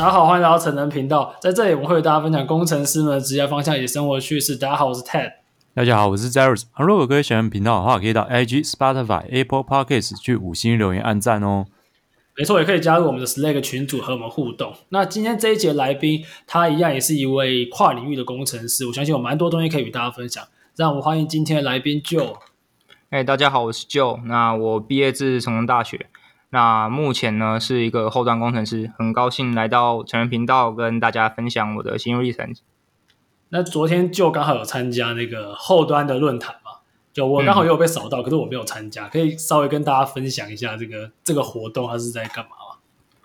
大家好，欢迎来到成人频道。在这里，我们会与大家分享工程师们的职业方向以及生活趣事。大家好，我是 Ted。大家好，我是 Zeros。如果各位喜欢频道的话，可以到 IG、Spotify、Apple Podcasts 去五星留言、按赞哦。没错，也可以加入我们的 Slack 群组和我们互动。那今天这一节来宾，他一样也是一位跨领域的工程师。我相信有蛮多东西可以与大家分享。让我们欢迎今天的来宾 Joe。哎，大家好，我是 Joe。那我毕业自成功大学。那目前呢是一个后端工程师，很高兴来到成人频道跟大家分享我的心路历程。那昨天就刚好有参加那个后端的论坛嘛，就我刚好也有被扫到，嗯，可是我没有参加，可以稍微跟大家分享一下这个这个活动它是在干嘛吗？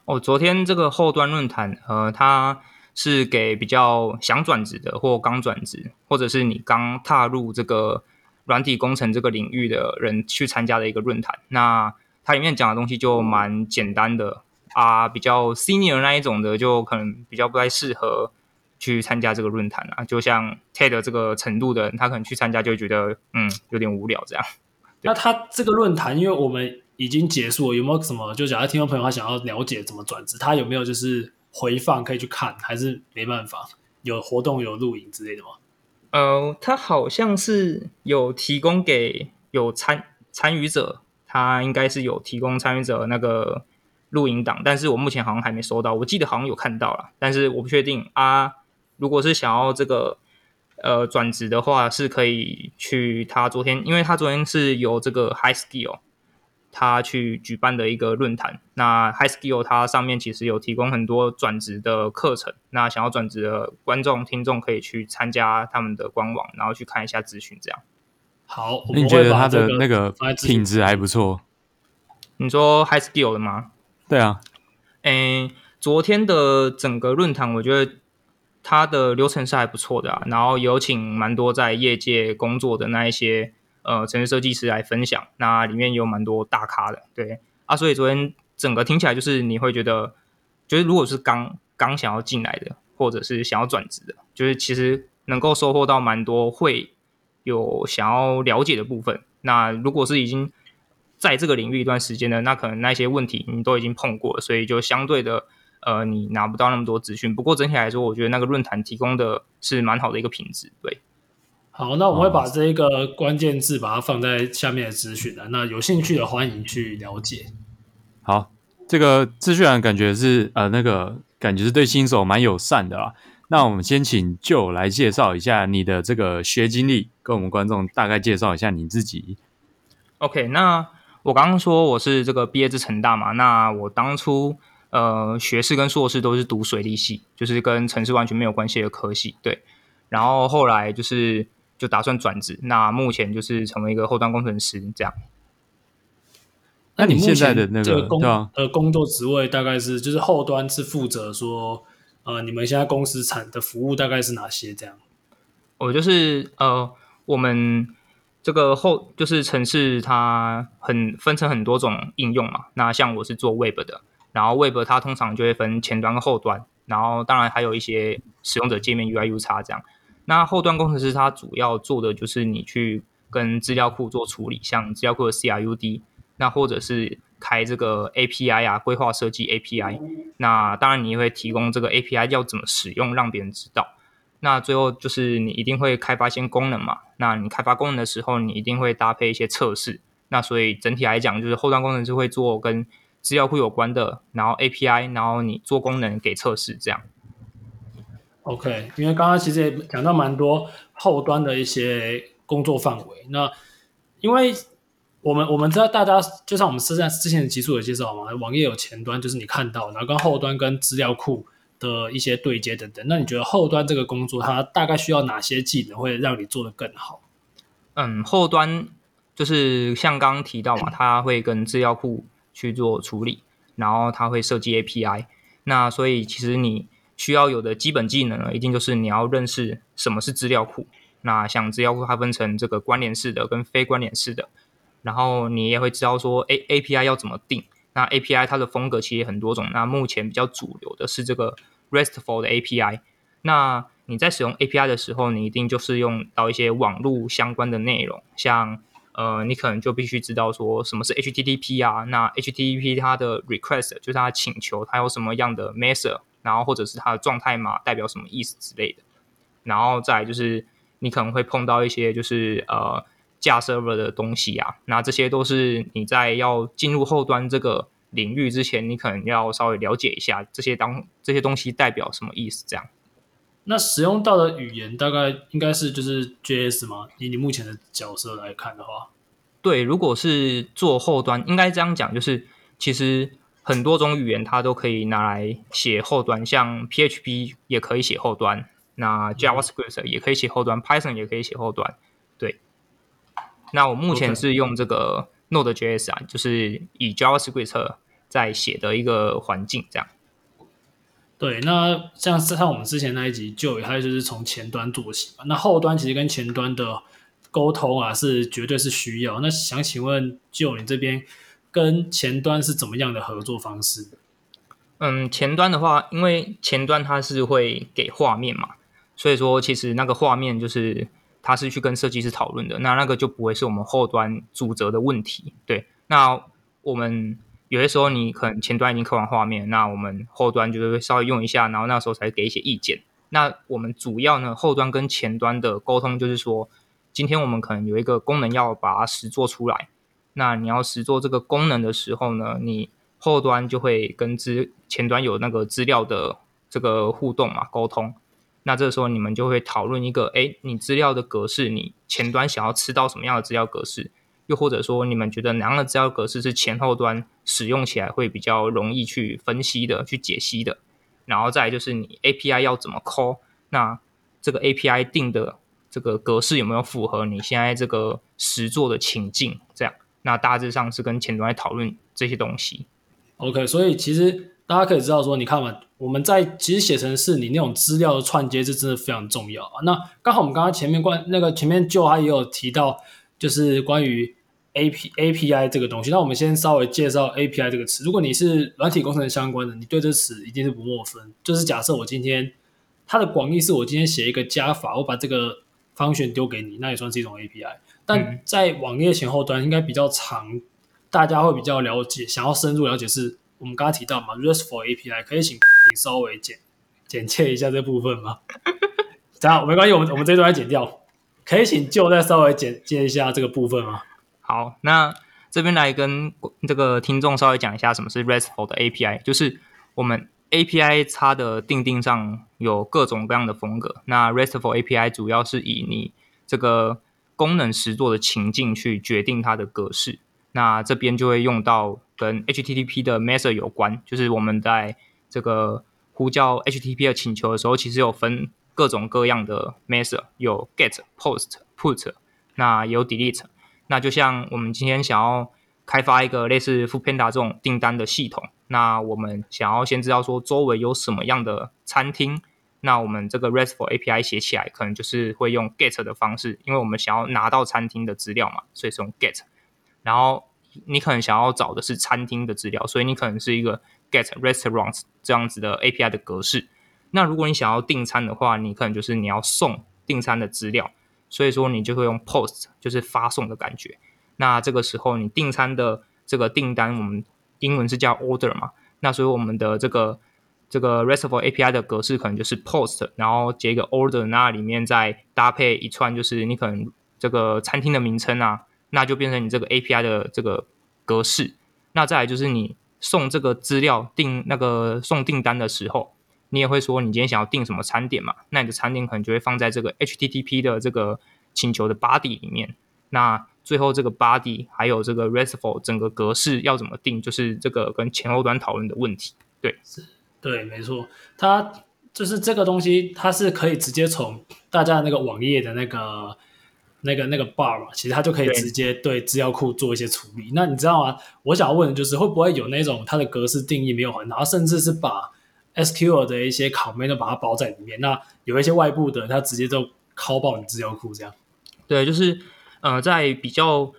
哦，昨天这个后端论坛，呃，它是给比较想转职的或刚转职，或者是你刚踏入这个软体工程这个领域的人去参加的一个论坛。那它里面讲的东西就蛮简单的啊，比较 senior 那一种的，就可能比较不太适合去参加这个论坛啊。就像 TED 这个程度的人，他可能去参加就会觉得嗯有点无聊这样。那他这个论坛，因为我们已经结束了，有没有什么？就假如听众朋友他想要了解怎么转职，他有没有就是回放可以去看，还是没办法？有活动有录影之类的吗？呃，他好像是有提供给有参参与者。他应该是有提供参与者那个录影档，但是我目前好像还没收到。我记得好像有看到了，但是我不确定啊。如果是想要这个呃转职的话，是可以去他昨天，因为他昨天是由这个 High Skill 他去举办的一个论坛。那 High Skill 它上面其实有提供很多转职的课程，那想要转职的观众听众可以去参加他们的官网，然后去看一下资讯，这样。好，你觉得他的那个品质还不错？你说 High Skill 的吗？对啊。诶，昨天的整个论坛，我觉得它的流程是还不错的啊。然后有请蛮多在业界工作的那一些呃城市设计师来分享，那里面有蛮多大咖的。对啊，所以昨天整个听起来就是你会觉得，就是如果是刚刚想要进来的，或者是想要转职的，就是其实能够收获到蛮多会。有想要了解的部分，那如果是已经在这个领域一段时间的，那可能那些问题你都已经碰过了，所以就相对的，呃，你拿不到那么多资讯。不过整体来说，我觉得那个论坛提供的是蛮好的一个品质。对，好，那我会把这一个关键字把它放在下面的资讯栏，那有兴趣的欢迎去了解。好，这个资讯栏感觉是呃，那个感觉是对新手蛮友善的啦。那我们先请 Joe 来介绍一下你的这个学经历，跟我们观众大概介绍一下你自己。OK，那我刚刚说我是这个毕业自成大嘛，那我当初呃学士跟硕士都是读水利系，就是跟城市完全没有关系的科系，对。然后后来就是就打算转职，那目前就是成为一个后端工程师这样。那你现在的那个工呃工作职位大概是就是后端是负责说。呃，你们现在公司产的服务大概是哪些？这样，我就是呃，我们这个后就是城市，它很分成很多种应用嘛。那像我是做 Web 的，然后 Web 它通常就会分前端跟后端，然后当然还有一些使用者界面 UI、UX 这样。那后端工程师他主要做的就是你去跟资料库做处理，像资料库的 CRUD，那或者是。开这个 API 啊，规划设计 API，那当然你也会提供这个 API 要怎么使用，让别人知道。那最后就是你一定会开发一些功能嘛。那你开发功能的时候，你一定会搭配一些测试。那所以整体来讲，就是后端工程师会做跟资料库有关的，然后 API，然后你做功能给测试这样。OK，因为刚刚其实也讲到蛮多后端的一些工作范围。那因为我们我们知道，大家就像我们是在之前的集数有介绍嘛，网页有前端，就是你看到，然后跟后端跟资料库的一些对接等等。那你觉得后端这个工作，它大概需要哪些技能，会让你做得更好？嗯，后端就是像刚刚提到嘛，它会跟资料库去做处理，然后它会设计 API。那所以其实你需要有的基本技能呢，一定就是你要认识什么是资料库。那像资料库，它分成这个关联式的跟非关联式的。然后你也会知道说，A A P I 要怎么定？那 A P I 它的风格其实很多种。那目前比较主流的是这个 RESTful 的 A P I。那你在使用 A P I 的时候，你一定就是用到一些网络相关的内容，像呃，你可能就必须知道说什么是 H T T P 啊。那 H T T P 它的 request 就是它的请求，它有什么样的 method，然后或者是它的状态码代表什么意思之类的。然后再就是你可能会碰到一些就是呃架 server 的东西啊，那这些都是你在要进入后端这个领域之前，你可能要稍微了解一下这些当这些东西代表什么意思这样。那使用到的语言大概应该是就是 JS 吗？以你目前的角色来看的话，对，如果是做后端，应该这样讲，就是其实很多种语言它都可以拿来写后端，像 PHP 也可以写后端，那 JavaScript 也可以写后端，嗯，Python 也可以写后端。对，那我目前是用这个 Node.js 啊，就是以 JavaScript 在写的一个环境这样。对，那像是像我们之前那一集就还有就是从前端做起嘛，那后端其实跟前端的沟通啊是绝对是需要。那想请问就你这边跟前端是怎么样的合作方式？嗯，前端的话，因为前端它是会给画面嘛，所以说其实那个画面就是它是去跟设计师讨论的，那那个就不会是我们后端主责的问题。对，那我们。有些时候你可能前端已经刻完画面，那我们后端就会稍微用一下，然后那时候才给一些意见。那我们主要呢，后端跟前端的沟通就是说，今天我们可能有一个功能要把它实做出来，那你要实做这个功能的时候呢，你后端就会跟资前端有那个资料的这个互动嘛，沟通。那这个时候你们就会讨论一个，哎，你资料的格式，你前端想要吃到什么样的资料格式？又或者说，你们觉得哪样的资料格式是前后端使用起来会比较容易去分析的、去解析的？然后再就是你 API 要怎么 call？那这个 API 定的这个格式有没有符合你现在这个实作的情境？这样，那大致上是跟前端来讨论这些东西。OK，所以其实大家可以知道说，你看嘛，我们在其实写成是，你那种资料的串接是真的非常重要啊。那刚好我们刚刚前面关那个前面就他也有提到。就是关于 A P A P I 这个东西，那我们先稍微介绍 A P I 这个词。如果你是软体工程相关的，你对这词一定是不陌生。就是假设我今天它的广义是我今天写一个加法，我把这个 function 丢给你，那也算是一种 A P I。但在网页前后端应该比较长，大家会比较了解，想要深入了解是我们刚刚提到嘛，RESTful A P I，可以请你稍微简简介一下这部分吗？这样没关系，我们我们这段要剪掉。可以请就再稍微简介一下这个部分吗？好，那这边来跟这个听众稍微讲一下什么是 RESTful 的 API。就是我们 API 它的定定上有各种各样的风格。那 RESTful API 主要是以你这个功能实作的情境去决定它的格式。那这边就会用到跟 HTTP 的 method 有关，就是我们在这个呼叫 HTTP 的请求的时候，其实有分。各种各样的 method 有 get、post、put，那有 delete。那就像我们今天想要开发一个类似 Foodpanda 这种订单的系统，那我们想要先知道说周围有什么样的餐厅，那我们这个 RESTful API 写起来可能就是会用 get 的方式，因为我们想要拿到餐厅的资料嘛，所以是用 get。然后你可能想要找的是餐厅的资料，所以你可能是一个 get restaurants 这样子的 API 的格式。那如果你想要订餐的话，你可能就是你要送订餐的资料，所以说你就会用 post，就是发送的感觉。那这个时候你订餐的这个订单，我们英文是叫 order 嘛，那所以我们的这个这个 RESTful API 的格式可能就是 post，然后接一个 order，那里面再搭配一串就是你可能这个餐厅的名称啊，那就变成你这个 API 的这个格式。那再来就是你送这个资料订那个送订单的时候。你也会说，你今天想要订什么餐点嘛？那你的餐点可能就会放在这个 HTTP 的这个请求的 body 里面。那最后这个 body 还有这个 RESTful 整个格式要怎么定，就是这个跟前后端讨论的问题。对，是，对，没错，它就是这个东西，它是可以直接从大家那个网页的那个那个那个 bar 嘛，其实它就可以直接对资料库做一些处理。那你知道吗？我想要问的就是，会不会有那种它的格式定义没有很好，甚至是把 SQL 的一些 command 都把它包在里面，那有一些外部的，它直接就拷爆你资料库这样。对，就是呃，在比较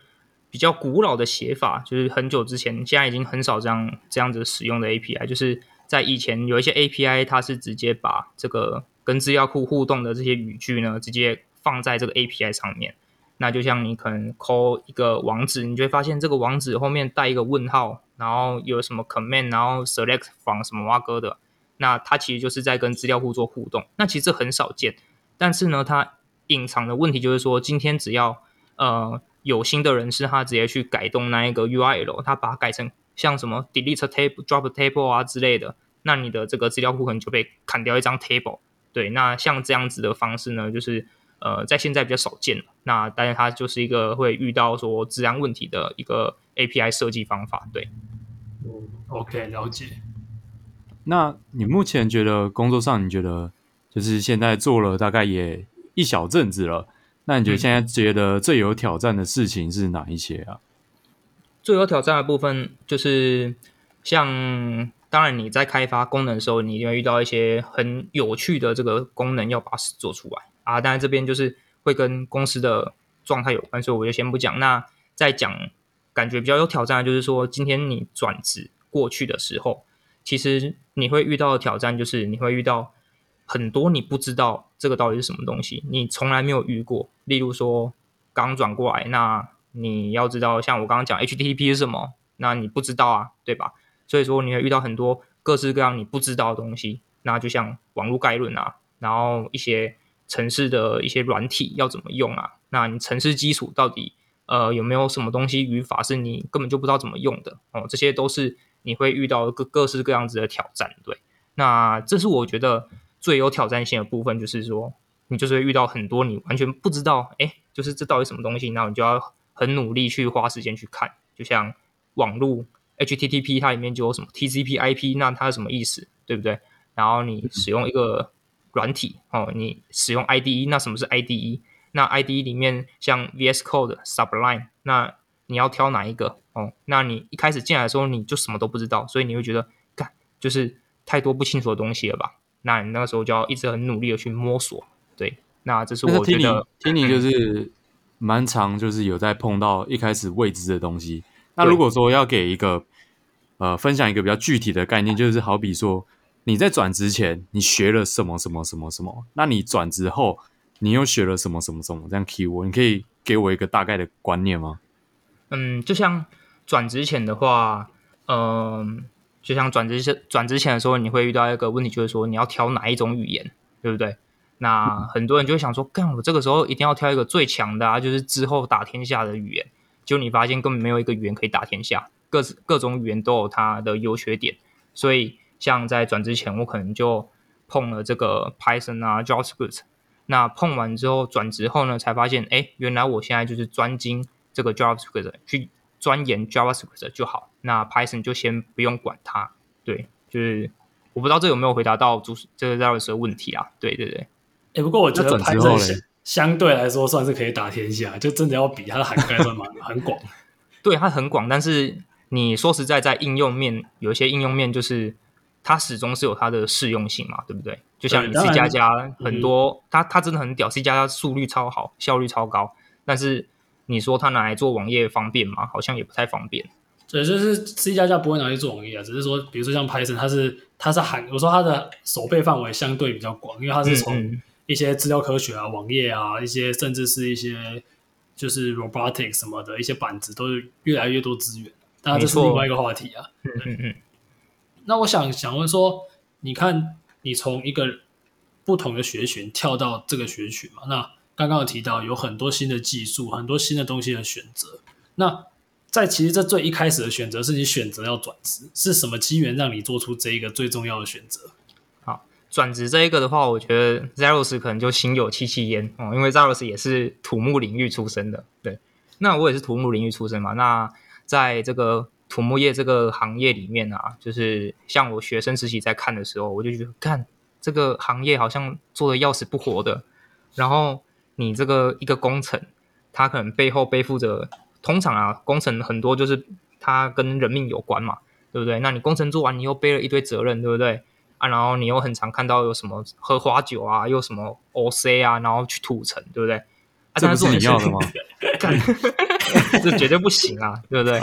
比较古老的写法，就是很久之前，现在已经很少这样这样子使用的 API。就是在以前有一些 API，它是直接把这个跟资料库互动的这些语句呢，直接放在这个 API 上面。那就像你可能 call 一个网址，你就会发现这个网址后面带一个问号，然后有什么 command，然后 select from 什么挖哥的。那它其实就是在跟资料库做互动。那其实很少见，但是呢，它隐藏的问题就是说，今天只要呃有新的人士，他直接去改动那一个 URL，他把它改成像什么 delete table、drop table 啊之类的，那你的这个资料库可能就被砍掉一张 table。对，那像这样子的方式呢，就是呃在现在比较少见了。那但是它就是一个会遇到说质量问题的一个 API 设计方法。对。嗯，OK，了解。那你目前觉得工作上，你觉得就是现在做了大概也一小阵子了，那你觉得现在觉得最有挑战的事情是哪一些啊？最有挑战的部分就是像，当然你在开发功能的时候，你一定会遇到一些很有趣的这个功能要把它做出来啊。当然这边就是会跟公司的状态有关，所以我就先不讲。那再讲。感觉比较有挑战的就是说，今天你转职过去的时候，其实你会遇到的挑战就是你会遇到很多你不知道这个到底是什么东西，你从来没有遇过。例如说刚转过来，那你要知道，像我刚刚讲 HTTP 是什么，那你不知道啊，对吧？所以说你会遇到很多各式各样你不知道的东西。那就像网络概论啊，然后一些程式的一些软体要怎么用啊？那你城市基础到底？呃，有没有什么东西语法是你根本就不知道怎么用的哦？这些都是你会遇到各各式各样子的挑战，对。那这是我觉得最有挑战性的部分，就是说你就是会遇到很多你完全不知道，哎，就是这到底什么东西，然后你就要很努力去花时间去看。就像网络 HTTP，它里面就有什么 TCP/IP，那它是什么意思，对不对？然后你使用一个软体哦，你使用 IDE，那什么是 IDE？那 IDE 里面像 VS Code、Sublime，那你要挑哪一个哦？那你一开始进来的时候你就什么都不知道，所以你会觉得，干就是太多不清楚的东西了吧？那你那个时候就要一直很努力的去摸索。对，那这是我觉得听你就是蛮常就是有在碰到一开始未知的东西。那如果说要给一个呃分享一个比较具体的概念，就是好比说你在转职前你学了什么什么什么什么，那你转职后。你又学了什么什么什么这样 keyword？你可以给我一个大概的观念吗？嗯，就像转职前的话，嗯、就像转职前转职前的时候，你会遇到一个问题，就是说你要挑哪一种语言，对不对？那很多人就会想说，干，我这个时候一定要挑一个最强的啊，就是之后打天下的语言。结果你发现根本没有一个语言可以打天下，各各种语言都有它的优缺点。所以，像在转职前，我可能就碰了这个 Python 啊，JavaScript。那碰完之后转职后呢，才发现，哎，原来我现在就是专精这个 JavaScript，去钻研 JavaScript 就好。那 Python 就先不用管它。对，就是我不知道这有没有回答到主这个 Zeros 的问题啊？对对对。哎，不过我觉得 Python 相对来说算是可以打天下，就真的要比它的涵盖算蛮很广。对，它很广，但是你说实在，在应用面有一些应用面就是。它始终是有它的适用性嘛，对不对？就像你 C 加加很多，它它真的很屌，C 加加速率超好，效率超高。但是你说它拿来做网页方便吗？好像也不太方便。对，就是 C 加加不会拿去做网页啊，只是说，比如说像 Python，它是它是涵，我说它的手背范围相对比较广，因为它是从一些资料科学啊、网页啊、一些甚至是一些就是 robotics 什么的一些板子，都是越来越多资源。当然这是另外一个话题啊。嗯嗯嗯。那我想想问说，你看你从一个不同的学群跳到这个学群嘛？那刚刚有提到有很多新的技术，很多新的东西的选择。那在其实这最一开始的选择是你选择要转职，是什么机缘让你做出这一个最重要的选择？好，转职这一个的话，我觉得 Zeros 可能就心有戚戚焉哦，因为 Zeros 也是土木领域出身的。对，那我也是土木领域出身嘛。那在这个土木业这个行业里面啊，就是像我学生时期在看的时候，我就觉得看这个行业好像做的要死不活的。然后你这个一个工程，它可能背后背负着，通常啊，工程很多就是它跟人命有关嘛，对不对？那你工程做完，你又背了一堆责任，对不对？啊，然后你又很常看到有什么喝花酒啊，又什么 OC 啊，然后去土城，对不对？啊、这不是你要的吗？这绝对不行啊，对不对？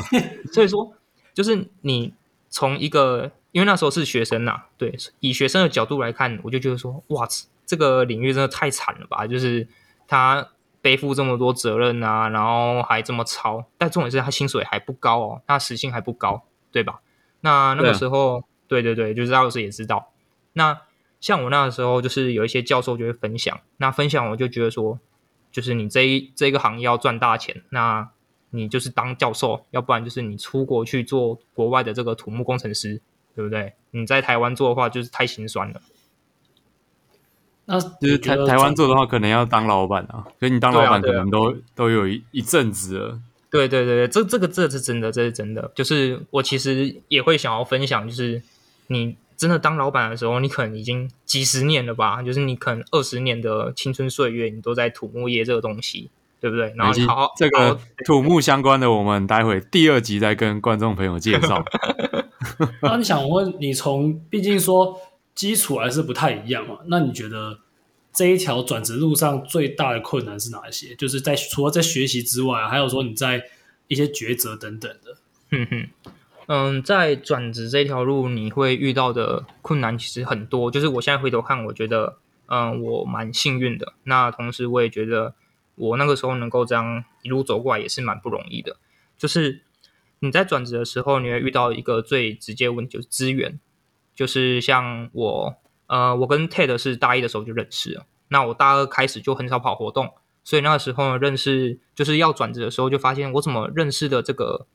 所以说，就是你从一个，因为那时候是学生呐、啊，对，以学生的角度来看，我就觉得说，哇，这个领域真的太惨了吧！就是他背负这么多责任啊，然后还这么操，但重点是他薪水还不高哦，他时薪还不高，对吧？那那个时候，对，对对对，就是老师也知道，那像我那个时候，就是有一些教授就会分享，那分享我就觉得说，就是你这一这一个行业要赚大钱，那你就是当教授，要不然就是你出国去做国外的这个土木工程师，对不对？你在台湾做的话，就是太心酸了。那就是台台湾做的话，可能要当老板啊，所以你当老板可能都、啊啊、都有一一阵子了。对对对对，这这个这是真的，这是真的。就是我其实也会想要分享，就是你真的当老板的时候，你可能已经几十年了吧，就是你可能二十年的青春岁月，你都在土木业这个东西，对不对？然后好，好这个土木相关的，我们待会第二集再跟观众朋友介绍。那你想问，你从毕竟说。基础还是不太一样嘛？那你觉得这一条转职路上最大的困难是哪一些？就是在除了在学习之外，还有说你在一些抉择等等的。嗯哼，嗯，在转职这条路，你会遇到的困难其实很多。就是我现在回头看，我觉得，嗯，我蛮幸运的。那同时，我也觉得我那个时候能够这样一路走过来，也是蛮不容易的。就是你在转职的时候，你会遇到一个最直接问题，就是资源。就是像我，呃，我跟 Ted 是大一的时候就认识了。那我大二开始就很少跑活动，所以那个时候，认识就是要转职的时候，就发现我怎么认识的这个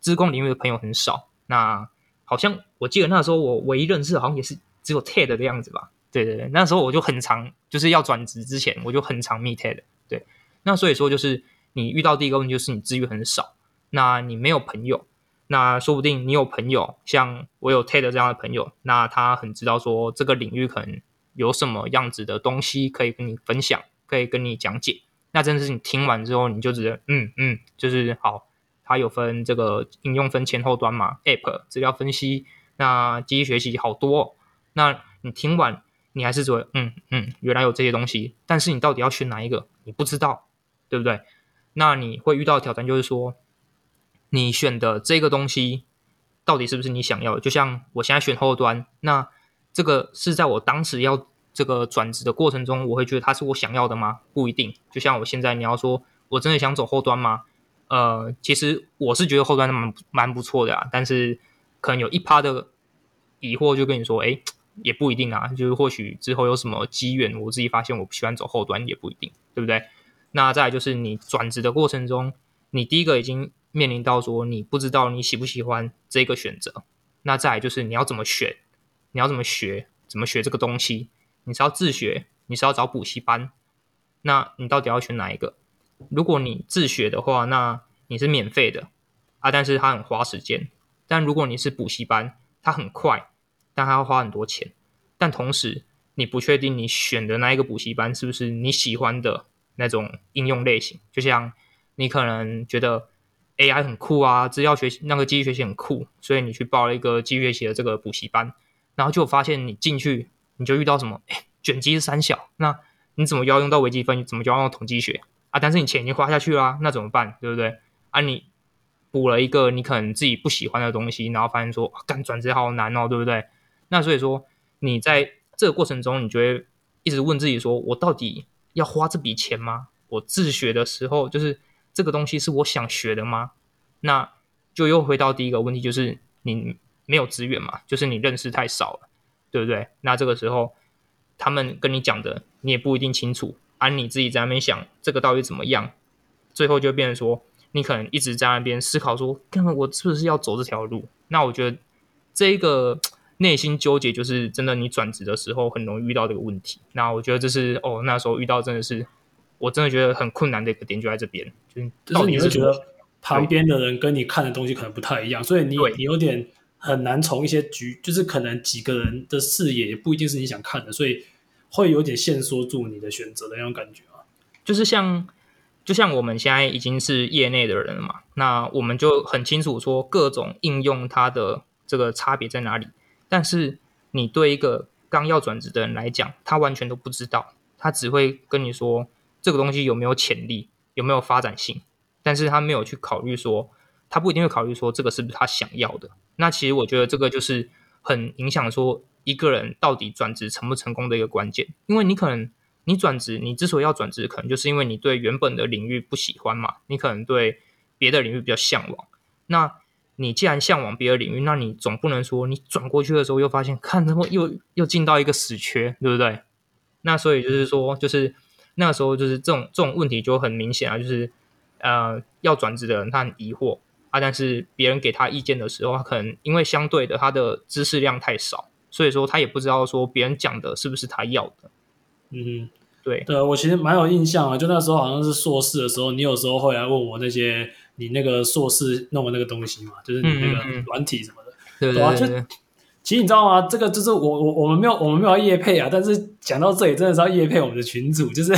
资工领域的朋友很少。那好像我记得那时候我唯一认识好像也是只有 Ted 的样子吧？对对对，那时候我就很常就是要转职之前，我就很常 meet Ted。对，那所以说就是你遇到第一个问题就是你资源很少，那你没有朋友。那说不定你有朋友，像我有 Ted 这样的朋友，那他很知道说这个领域可能有什么样子的东西可以跟你分享，可以跟你讲解。那真的是你听完之后，你就觉得嗯嗯，就是好。他有分这个应用分前后端嘛，App 资料分析，那机器学习好多哦。那你听完，你还是觉得嗯嗯，原来有这些东西，但是你到底要选哪一个，你不知道，对不对？那你会遇到挑战就是说。你选的这个东西到底是不是你想要的？就像我现在选后端，那这个是在我当时要这个转职的过程中，我会觉得它是我想要的吗？不一定。就像我现在，你要说我真的想走后端吗？呃，其实我是觉得后端蛮蛮不错的啊，但是可能有一趴的疑惑，就跟你说，哎，也不一定啊。就是或许之后有什么机缘，我自己发现我不喜欢走后端，也不一定，对不对？那再就是你转职的过程中，你第一个已经。面临到说你不知道你喜不喜欢这个选择，那再就是你要怎么选，你要怎么学，怎么学这个东西？你是要自学，你是要找补习班？那你到底要选哪一个？如果你自学的话，那你是免费的啊，但是它很花时间。但如果你是补习班，它很快，但它要花很多钱。但同时，你不确定你选的那一个补习班是不是你喜欢的那种应用类型。就像你可能觉得。AI 很酷啊，资料学习那个机器学习很酷，所以你去报了一个机器学习的这个补习班，然后就发现你进去你就遇到什么，诶卷积是三小，那你怎么要用到微积分？怎么就要用统计学啊？但是你钱已经花下去了，那怎么办？对不对？啊，你补了一个你可能自己不喜欢的东西，然后发现说，干转职好难哦，对不对？那所以说你在这个过程中，你就会一直问自己说，我到底要花这笔钱吗？我自学的时候就是。这个东西是我想学的吗？那就又回到第一个问题，就是你没有资源嘛，就是你认识太少了，对不对？那这个时候他们跟你讲的，你也不一定清楚，而、你自己在那边想这个到底怎么样，最后就变成说，你可能一直在那边思考说，看看我是不是要走这条路？那我觉得这个内心纠结，就是真的，你转职的时候很容易遇到这个问题。那我觉得这是哦，那时候遇到真的是。我真的觉得很困难的一个点就在这边，就是就是你会觉得旁边的人跟你看的东西可能不太一样，所以你你有点很难从一些局，就是可能几个人的视野也不一定是你想看的，所以会有点限缩住你的选择的那种感觉啊。就是像就像我们现在已经是业内的人了嘛，那我们就很清楚说各种应用它的这个差别在哪里，但是你对一个刚要转职的人来讲，他完全都不知道，他只会跟你说。这个东西有没有潜力，有没有发展性？但是他没有去考虑说，他不一定会考虑说这个是不是他想要的。那其实我觉得这个就是很影响说一个人到底转职成不成功的一个关键。因为你可能你转职，你之所以要转职，可能就是因为你对原本的领域不喜欢嘛，你可能对别的领域比较向往。那你既然向往别的领域，那你总不能说你转过去的时候又发现，看怎么又又进到一个死缺，对不对？那所以就是说，就是那个时候就是这种这种问题就很明显啊，就是呃要转职的人他很疑惑啊，但是别人给他意见的时候，他可能因为相对的他的知识量太少，所以说他也不知道说别人讲的是不是他要的。嗯，对对，我其实蛮有印象啊，就那时候好像是硕士的时候，你有时候会来问我那些。你那个硕士弄的那个东西嘛，就是你那个软体什么的，对、嗯、吧、嗯？就其实你知道吗？这个就是我我我们没有我们没有业配啊，但是讲到这里真的是要业配我们的群主，就是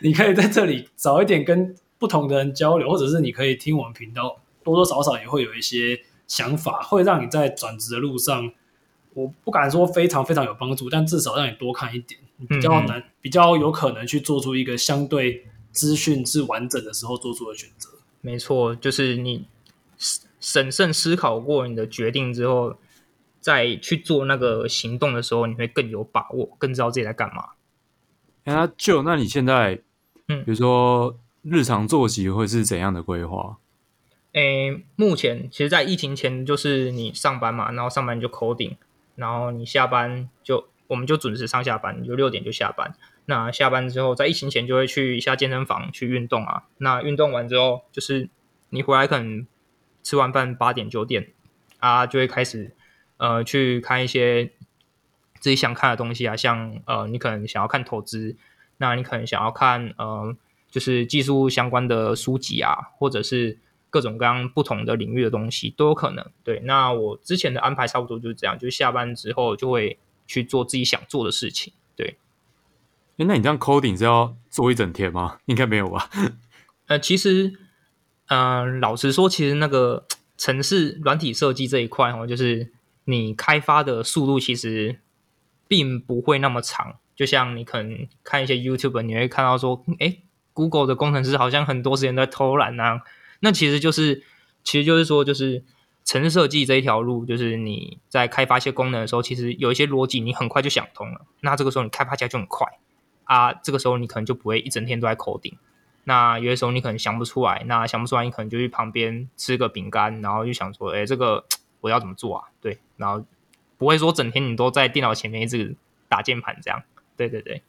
你可以在这里早一点跟不同的人交流，或者是你可以听我们频道，多多少少也会有一些想法，会让你在转职的路上，我不敢说非常非常有帮助，但至少让你多看一点，比较难、嗯、比较有可能去做出一个相对资讯是完整的时候做出的选择。没错，就是你审慎思考过你的决定之后，再去做那个行动的时候，你会更有把握，更知道自己在干嘛。那就那你现在，嗯，比如说日常作息会是怎样的规划？诶，目前其实，在疫情前，就是你上班嘛，然后上班就 coding，然后你下班就我们就准时上下班，你就六点就下班。那下班之后，在疫情前就会去一下健身房去运动啊。那运动完之后，就是你回来可能吃完饭八点九点啊，就会开始呃去看一些自己想看的东西啊，像呃你可能想要看投资，那你可能想要看呃就是技术相关的书籍啊，或者是各种各样不同的领域的东西都有可能。对，那我之前的安排差不多就是这样，就下班之后就会去做自己想做的事情。对。哎，那你这样 coding 是要做一整天吗？应该没有吧？呃，其实，呃，老实说，其实那个城市软体设计这一块哦，就是你开发的速度其实并不会那么长。就像你可能看一些 YouTube，你会看到说，哎，Google 的工程师好像很多时间在偷懒啊。那其实就是，其实就是说，就是城市设计这一条路，就是你在开发一些功能的时候，其实有一些逻辑你很快就想通了。那这个时候你开发起来就很快。啊，这个时候你可能就不会一整天都在口顶。那有的时候你可能想不出来，那想不出来，你可能就去旁边吃个饼干，然后就想说，哎，这个我要怎么做啊？对，然后不会说整天你都在电脑前面一直打键盘这样。对对对。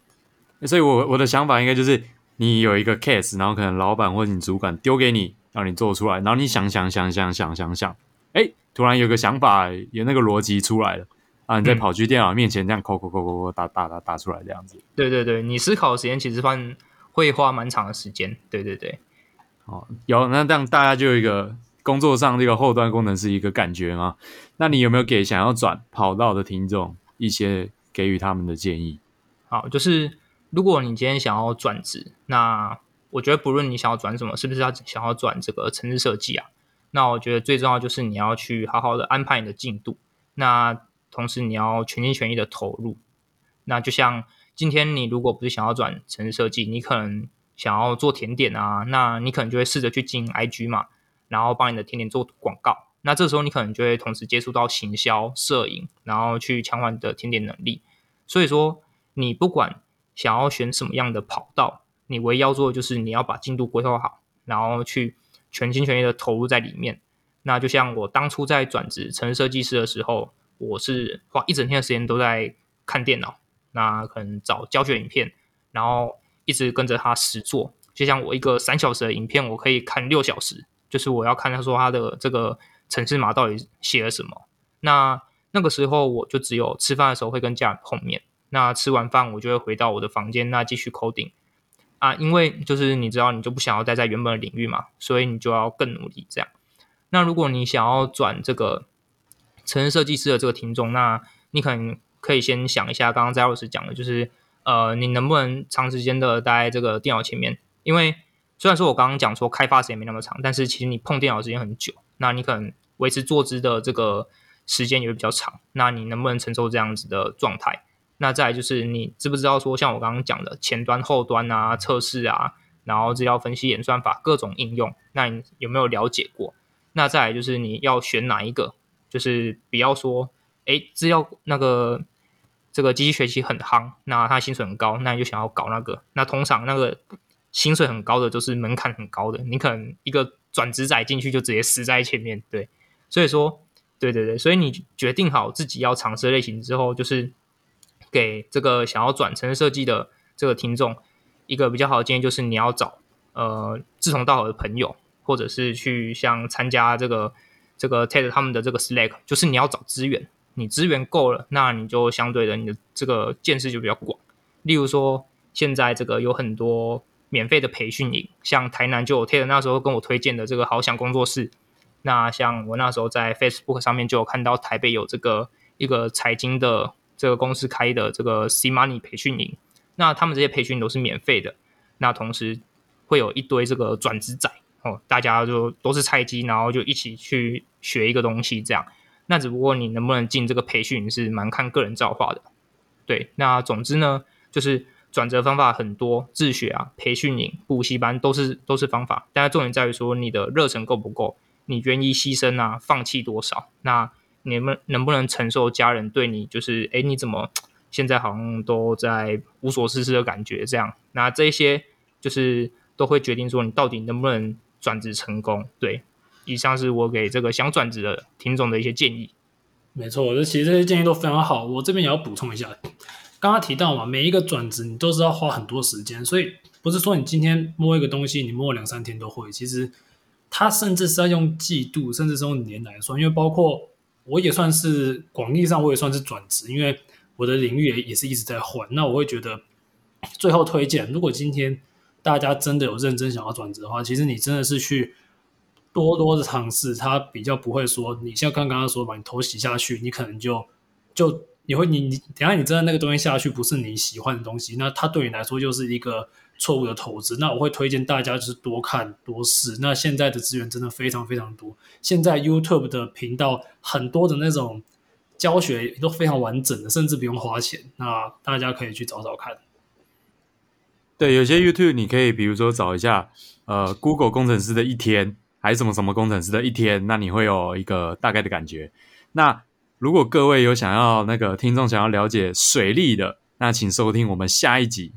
所以我我的想法应该就是，你有一个 case，然后可能老板或者你主管丢给你，让你做出来，然后你想想想想想想想，哎，突然有个想法，有那个逻辑出来了。啊！你再跑去电脑面前这样抠抠抠抠抠打打打打出来这样子。对对对，你思考的时间其实算会花蛮长的时间。对对对。哦，有那这样大家就有一个工作上这个后端工程师一个感觉吗？那你有没有给想要转跑道的听众一些给予他们的建议？好，就是如果你今天想要转职，那我觉得不论你想要转什么，是不是要想要转这个城市设计啊？那我觉得最重要就是你要去好好的安排你的进度。那同时，你要全心全意的投入。那就像今天，你如果不是想要转城市设计，你可能想要做甜点啊，那你可能就会试着去经营 IG 嘛，然后帮你的甜点做广告。那这时候你可能就会同时接触到行销、摄影，然后去强化你的甜点能力。所以说，你不管想要选什么样的跑道，你唯一要做的就是你要把进度规划好，然后去全心全意的投入在里面。那就像我当初在转职城市设计师的时候。我是花一整天的时间都在看电脑，那可能找教学影片，然后一直跟着他实做。就像我一个三小时的影片，我可以看六小时，就是我要看他说他的这个城市码到底写了什么。那那个时候我就只有吃饭的时候会跟家人碰面，那吃完饭我就会回到我的房间，那继续 coding 啊，因为就是你知道你就不想要待在原本的领域嘛，所以你就要更努力这样。那如果你想要转这个。程式设计师的这个听众，那你可能可以先想一下，刚刚在老师讲的，就是呃，你能不能长时间的待在这个电脑前面？因为虽然说我刚刚讲说开发时间没那么长，但是其实你碰电脑时间很久，那你可能维持坐姿的这个时间也会比较长。那你能不能承受这样子的状态？那再就是你知不知道说，像我刚刚讲的前端、后端啊、测试啊，然后资料分析、演算法各种应用，那你有没有了解过？那再就是你要选哪一个？就是不要说，哎，资料那个这个机器学习很夯，那他薪水很高，那你就想要搞那个。那通常那个薪水很高的，就是门槛很高的，你可能一个转职仔进去就直接死在前面。对，所以说，对对对，所以你决定好自己要尝试的类型之后，就是给这个想要转成设计的这个听众一个比较好的建议，就是你要找呃志同道合的朋友，或者是去像参加这个这个 TED 他们的这个 Slack，就是你要找资源，你资源够了，那你就相对的你的这个见识就比较广。例如说，现在这个有很多。免费的培训营，像台南就有 TED 那时候跟我推荐的这个好想工作室。那像我那时候在 Facebook 上面就有看到台北有这个一个财经的这个公司开的这个 C Money 培训营。那他们这些培训都是免费的。那同时会有一堆这个转职仔哦，大家就都是菜鸡，然后就一起去学一个东西这样。那只不过你能不能进这个培训是蛮看个人造化的。对，那总之呢，就是。转折方法很多，自学啊、培训营、补习班都是都是方法，但是重点在于说你的热忱够不够，你愿意牺牲啊、放弃多少？那你们能不能承受家人对你就是，哎，你怎么现在好像都在无所事事的感觉？这样，那这些就是都会决定说你到底能不能转职成功。对，以上是我给这个想转职的听众的一些建议。没错，我觉得其实这些建议都非常好，我这边也要补充一下。刚刚提到嘛，每一个转职你都是要花很多时间，所以不是说你今天摸一个东西，你摸两三天都会。其实它甚至是要用季度，甚至是用年来算。因为包括我也算是广义上，我也算是转职，因为我的领域也也是一直在换。那我会觉得最后推荐，如果今天大家真的有认真想要转职的话，其实你真的是去多多的尝试，它比较不会说你像刚刚说把你头洗下去，你可能就就。你会你你等下你真的那个东西下去不是你喜欢的东西，那它对你来说就是一个错误的投资。那我会推荐大家就是多看多试。那现在的资源真的非常非常多，现在 YouTube 的频道很多的那种教学都非常完整的，甚至不用花钱。那大家可以去找找看。对，有些 YouTube 你可以比如说找一下，呃，Google 工程师的一天，还是什么什么工程师的一天，那你会有一个大概的感觉。那如果各位有想要那个听众想要了解水利的，那请收听我们下一集。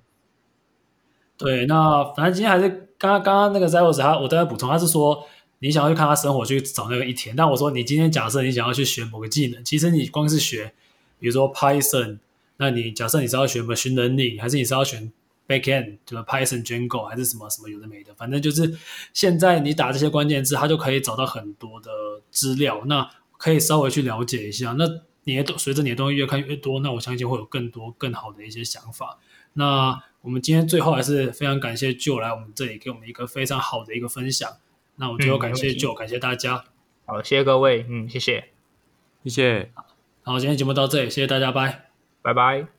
对，那反正今天还是刚刚刚刚那个 Zeros 他我都在补充，他是说你想要去看他生活去找那个一天，但我说你今天假设你想要去学某个技能，其实你光是学，比如说 Python，那你假设你是要学 Machine Learning，还是你是要选 Backend，就是 Python Django 还是什么什么有的没的，反正就是现在你打这些关键字，它就可以找到很多的资料。那可以稍微去了解一下，那你的随着你的东西越看越多，那我相信会有更多更好的一些想法。那我们今天最后还是非常感谢 Joe 来我们这里给我们一个非常好的一个分享。那我们最后感谢 Joe，、嗯、感谢大家。好，谢谢各位，嗯，谢谢，谢谢。好，今天节目到这里，谢谢大家，拜，拜拜。